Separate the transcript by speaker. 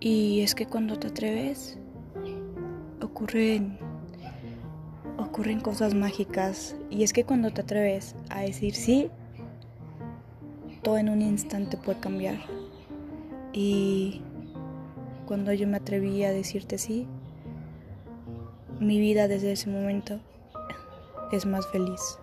Speaker 1: Y es que cuando te atreves, ocurren, ocurren cosas mágicas. Y es que cuando te atreves a decir sí, todo en un instante puede cambiar. Y cuando yo me atreví a decirte sí, mi vida desde ese momento es más feliz.